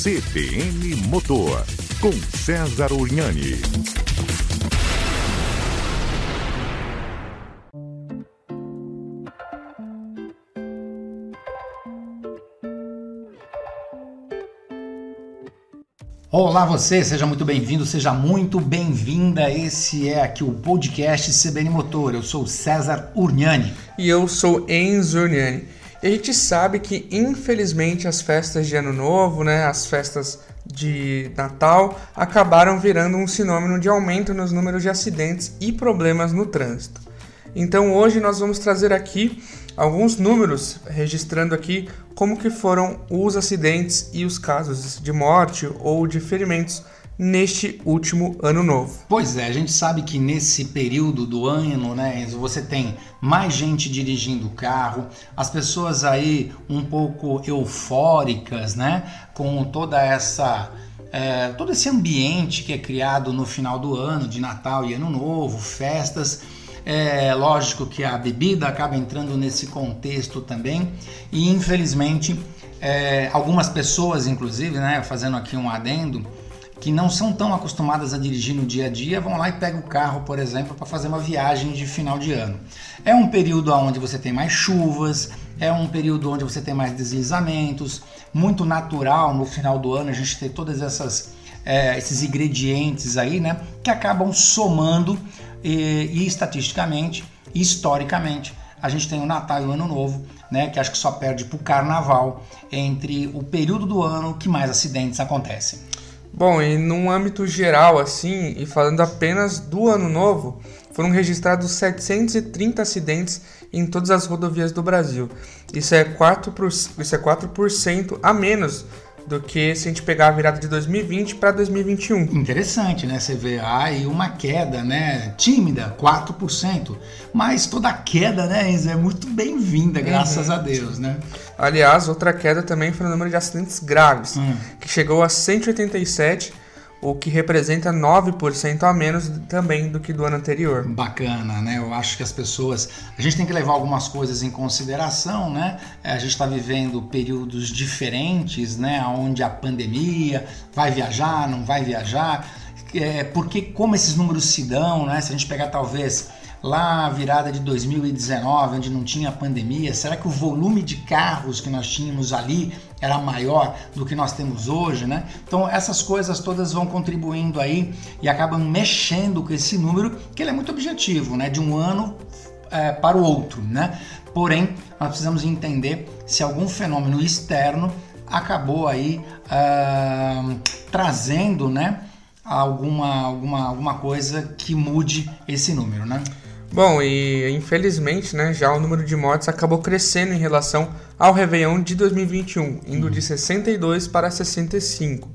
CBN Motor, com César Urnani. Olá você, seja muito bem-vindo, seja muito bem-vinda. Esse é aqui o podcast CBN Motor. Eu sou César Urnani. E eu sou Enzo Urnani. E a gente sabe que, infelizmente, as festas de Ano Novo, né, as festas de Natal, acabaram virando um sinônimo de aumento nos números de acidentes e problemas no trânsito. Então hoje nós vamos trazer aqui alguns números, registrando aqui como que foram os acidentes e os casos de morte ou de ferimentos neste último ano novo. Pois é, a gente sabe que nesse período do ano, né, você tem mais gente dirigindo o carro, as pessoas aí um pouco eufóricas, né, com toda essa é, todo esse ambiente que é criado no final do ano, de Natal e Ano Novo, festas. É lógico que a bebida acaba entrando nesse contexto também, e infelizmente é, algumas pessoas, inclusive, né, fazendo aqui um adendo, que não são tão acostumadas a dirigir no dia a dia vão lá e pegam o carro, por exemplo, para fazer uma viagem de final de ano. É um período onde você tem mais chuvas, é um período onde você tem mais deslizamentos, muito natural no final do ano a gente ter todas essas é, esses ingredientes aí, né, que acabam somando e, e estatisticamente, historicamente, a gente tem o Natal e o Ano Novo, né, que acho que só perde para o Carnaval entre o período do ano que mais acidentes acontecem. Bom, e num âmbito geral, assim, e falando apenas do ano novo, foram registrados 730 acidentes em todas as rodovias do Brasil. Isso é 4%, isso é 4 a menos do que se a gente pegar a virada de 2020 para 2021. Interessante, né? Você vê aí uma queda, né? Tímida, 4%. Mas toda queda, né, Enzo, é muito bem-vinda, graças uhum. a Deus, né? Aliás, outra queda também foi no número de acidentes graves, uhum. que chegou a 187 o que representa 9% a menos também do que do ano anterior. Bacana, né? Eu acho que as pessoas. A gente tem que levar algumas coisas em consideração, né? É, a gente está vivendo períodos diferentes, né? Onde a pandemia vai viajar, não vai viajar. É, porque como esses números se dão, né? Se a gente pegar talvez lá a virada de 2019, onde não tinha pandemia, será que o volume de carros que nós tínhamos ali era maior do que nós temos hoje, né? Então essas coisas todas vão contribuindo aí e acabam mexendo com esse número, que ele é muito objetivo, né? De um ano é, para o outro, né? Porém, nós precisamos entender se algum fenômeno externo acabou aí uh, trazendo, né? Alguma, alguma, alguma coisa que mude esse número, né? Bom, e infelizmente, né, já o número de mortes acabou crescendo em relação ao Réveillon de 2021, indo uhum. de 62 para 65,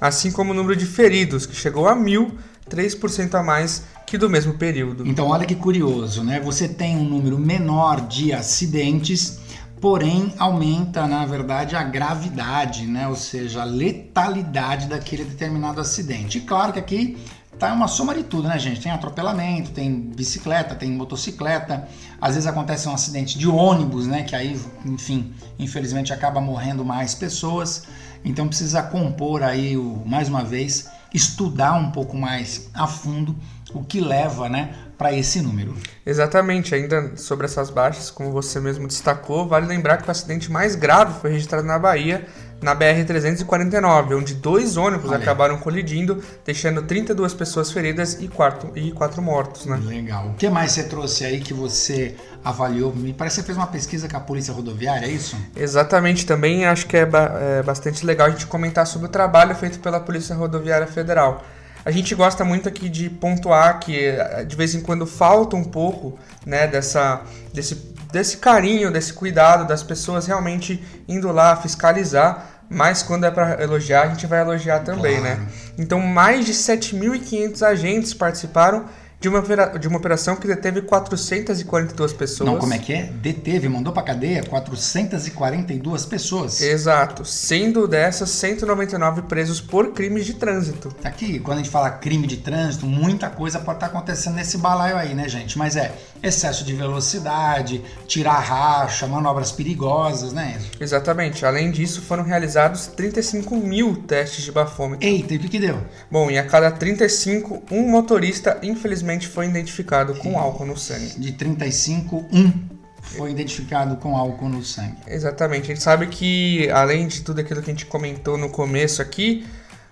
assim como o número de feridos, que chegou a mil, 3% a mais que do mesmo período. Então, olha que curioso, né? Você tem um número menor de acidentes, porém aumenta, na verdade, a gravidade, né? Ou seja, a letalidade daquele determinado acidente. E claro que aqui tá uma soma de tudo, né, gente? Tem atropelamento, tem bicicleta, tem motocicleta, às vezes acontece um acidente de ônibus, né, que aí, enfim, infelizmente acaba morrendo mais pessoas. Então precisa compor aí, o, mais uma vez, estudar um pouco mais a fundo o que leva, né, para esse número. Exatamente, ainda sobre essas baixas, como você mesmo destacou, vale lembrar que o acidente mais grave foi registrado na Bahia na BR-349, onde dois ônibus Olha. acabaram colidindo, deixando 32 pessoas feridas e quatro, e quatro mortos. Né? Legal. O que mais você trouxe aí que você avaliou? Me parece que você fez uma pesquisa com a Polícia Rodoviária, é isso? Exatamente. Também acho que é, ba é bastante legal a gente comentar sobre o trabalho feito pela Polícia Rodoviária Federal. A gente gosta muito aqui de pontuar que eh, de vez em quando falta um pouco né, dessa, desse desse carinho, desse cuidado das pessoas realmente indo lá fiscalizar, mas quando é para elogiar, a gente vai elogiar também, né? claro. né? Então, mais de 7.500 agentes participaram de uma, de uma operação que deteve 442 pessoas. Não, como é que é? Deteve, mandou pra cadeia 442 pessoas. Exato, sendo dessas 199 presos por crimes de trânsito. Aqui, quando a gente fala crime de trânsito, muita coisa pode estar acontecendo nesse balaio aí, né, gente? Mas é excesso de velocidade, tirar racha, manobras perigosas, né? Exatamente. Além disso, foram realizados 35 mil testes de bafômetro. Eita, e o que, que deu? Bom, e a cada 35, um motorista, infelizmente, foi identificado com álcool no sangue. De 35, um foi identificado com álcool no sangue. Exatamente. A gente sabe que, além de tudo aquilo que a gente comentou no começo aqui,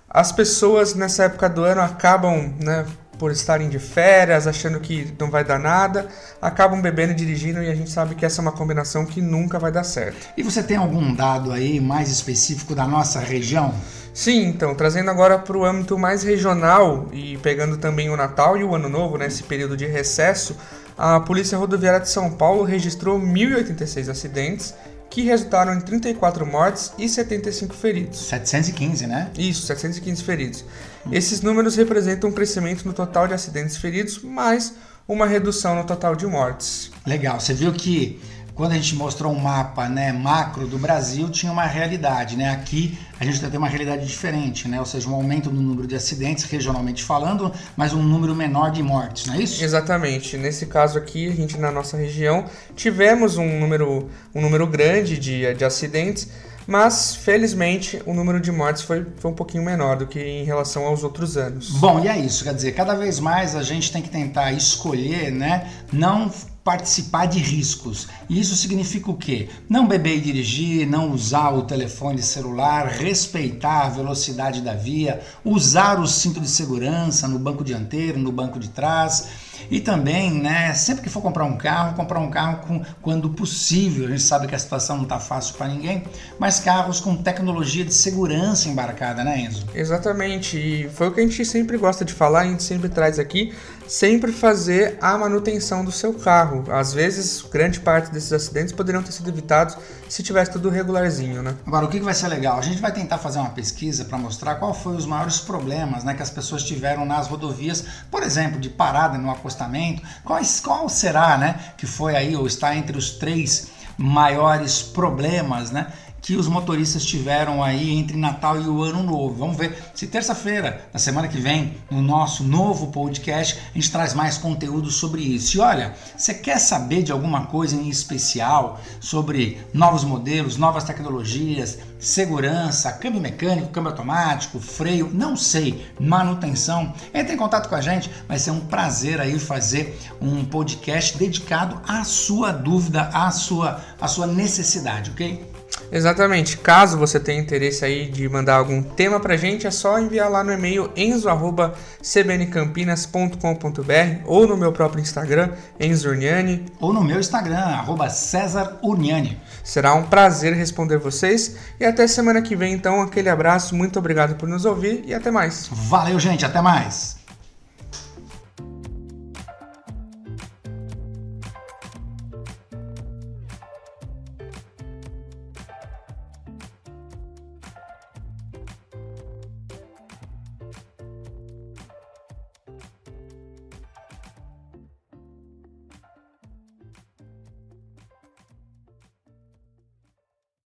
as pessoas nessa época do ano acabam, né, por estarem de férias, achando que não vai dar nada, acabam bebendo e dirigindo e a gente sabe que essa é uma combinação que nunca vai dar certo. E você tem algum dado aí mais específico da nossa região? Sim, então, trazendo agora para o âmbito mais regional e pegando também o Natal e o Ano Novo, nesse período de recesso, a Polícia Rodoviária de São Paulo registrou 1.086 acidentes que resultaram em 34 mortes e 75 feridos. 715, né? Isso, 715 feridos. Esses números representam um crescimento no total de acidentes feridos, mais uma redução no total de mortes. Legal, você viu que quando a gente mostrou um mapa né, macro do Brasil, tinha uma realidade. Né? Aqui a gente tem uma realidade diferente, né? ou seja, um aumento no número de acidentes, regionalmente falando, mas um número menor de mortes, não é isso? Exatamente. Nesse caso aqui, a gente na nossa região tivemos um número, um número grande de, de acidentes, mas felizmente o número de mortes foi, foi um pouquinho menor do que em relação aos outros anos. Bom, e é isso, quer dizer, cada vez mais a gente tem que tentar escolher, né? Não participar de riscos. E isso significa o quê? Não beber e dirigir, não usar o telefone celular, respeitar a velocidade da via, usar o cinto de segurança no banco dianteiro, no banco de trás e também, né, sempre que for comprar um carro, comprar um carro com, quando possível. A gente sabe que a situação não está fácil para ninguém, mas carros com tecnologia de segurança embarcada, né, Enzo? Exatamente. E foi o que a gente sempre gosta de falar, a gente sempre traz aqui, sempre fazer a manutenção do seu carro. Às vezes, grande parte desses acidentes poderiam ter sido evitados se tivesse tudo regularzinho, né? Agora, o que vai ser legal? A gente vai tentar fazer uma pesquisa para mostrar qual foi os maiores problemas, né, que as pessoas tiveram nas rodovias, por exemplo, de parada no acostamento qual, qual será, né, que foi aí ou está entre os três maiores problemas, né, que os motoristas tiveram aí entre Natal e o Ano Novo. Vamos ver se terça-feira, na semana que vem, no nosso novo podcast, a gente traz mais conteúdo sobre isso. E olha, você quer saber de alguma coisa em especial sobre novos modelos, novas tecnologias, segurança, câmbio mecânico, câmbio automático, freio, não sei, manutenção? Entre em contato com a gente, vai ser um prazer aí fazer um podcast dedicado à sua dúvida, à sua, à sua necessidade, ok? Exatamente. Caso você tenha interesse aí de mandar algum tema pra gente, é só enviar lá no e-mail enzo@cbncampinas.com.br ou no meu próprio Instagram, Enzo Urniani, ou no meu Instagram, arroba César Urniani. Será um prazer responder vocês e até semana que vem, então, aquele abraço, muito obrigado por nos ouvir e até mais. Valeu, gente, até mais.